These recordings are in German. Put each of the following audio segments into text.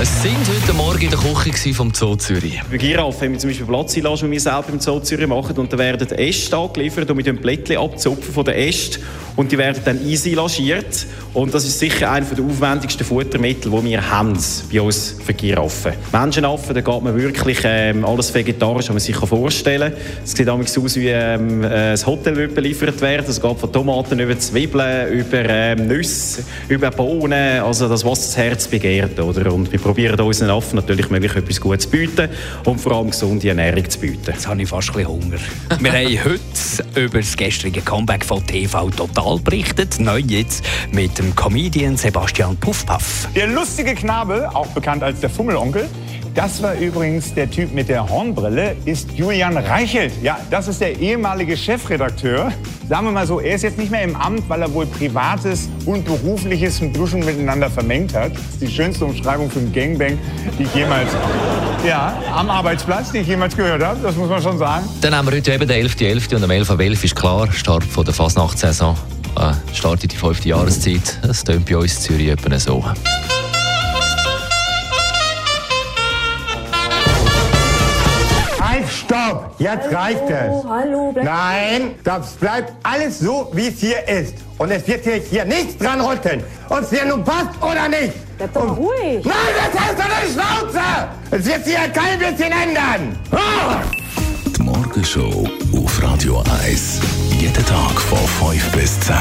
Es sind heute Morgen in der Küche vom Zoo Zürich. Bei Giraffe haben wir zum Beispiel Platzsilage, die wir selber im Zoo Zürich machen. Und da werden Äste angeliefert und mit dem Blättchen abzupfen von den Ästen. Und die werden dann einsilagiert. Und das ist sicher einer der aufwendigsten Futtermittel, die wir haben bei uns für Giraffen. Menschenaffen, da geht man wirklich ähm, alles vegetarisch, was man sich vorstellen kann. Es sieht damals aus, wie ähm, ein Hotel wird beliefert werden. Es geht von Tomaten über Zwiebeln, über ähm, Nüsse, über Bohnen. Also das, was das Herz begehrt. Oder? Und wir probieren unseren Affen natürlich möglich etwas Gutes zu bieten und vor allem gesunde Ernährung zu bieten. Jetzt habe ich fast ein bisschen Hunger. Wir haben heute über das gestrige Comeback von TV Total berichtet. Neu jetzt mit dem Comedian Sebastian Puffpaff. Der lustige Knabe, auch bekannt als der Fummelonkel, das war übrigens der Typ mit der Hornbrille, ist Julian Reichelt. Ja, das ist der ehemalige Chefredakteur. Sagen wir mal so, er ist jetzt nicht mehr im Amt, weil er wohl Privates und Berufliches ein bisschen miteinander vermengt hat. Das ist die schönste Umschreibung für ein Gangbang, die ich jemals, ja, am Arbeitsplatz, die ich jemals gehört habe. Das muss man schon sagen. Dann haben wir heute eben den 11.11. und am 11.11. .11. ist klar, Start von der Fasnachtssaison. Äh, startet die fünfte Jahreszeit. Das tönt bei uns in Zürich etwa so. Stopp! Jetzt reicht es. Oh, hallo, bleib Nein, das bleibt alles so, wie es hier ist. Und es wird hier, hier nichts dran rütteln. Ob es dir nun passt oder nicht. Bleib doch mal Und- ruhig. Nein, das heißt doch eine Schnauze! Es wird sich ja kein bisschen ändern. Ah! Die Morgenshow auf Radio 1. Jeden Tag von 5 bis 10.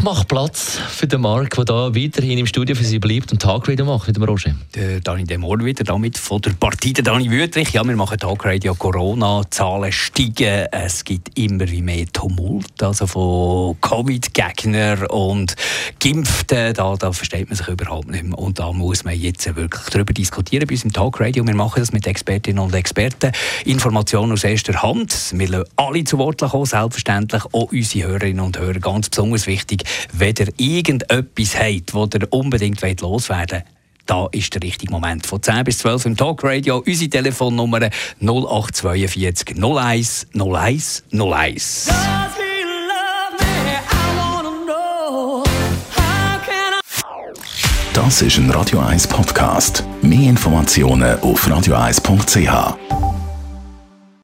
Ich mache Platz für den Marc, der da weiterhin im Studio für Sie bleibt und Tagradio macht mit dem Roger. Der Dani Demor wieder damit von der Partei der Dani Wüttrich. Ja, wir machen Tagradio. Corona-Zahlen steigen. Es gibt immer mehr Tumult, also von Covid-Gegnern und Geimpften. Da, da versteht man sich überhaupt nicht mehr. Und da muss man jetzt wirklich darüber diskutieren bei uns im Tagradio. Wir machen das mit Expertinnen und Experten. Informationen aus erster Hand. Wir lassen alle zu Wort kommen, selbstverständlich. Auch unsere Hörerinnen und Hörer. Ganz besonders wichtig, wenn ihr irgendetwas habt, das ihr unbedingt loswerden wollt, da ist der richtige Moment. Von 10 bis 12 im Talkradio. Unsere Telefonnummer 0842 01 01 01. Das ist ein Radio 1 Podcast. Mehr Informationen auf radio1.ch.